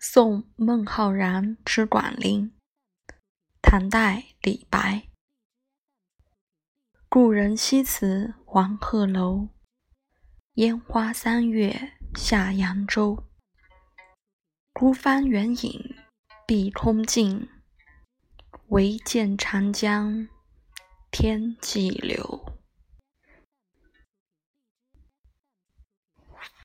送孟浩然之广陵唐代李白。故人西辞黄鹤楼烟花三月下扬州。孤帆远影碧空尽唯见长江天际流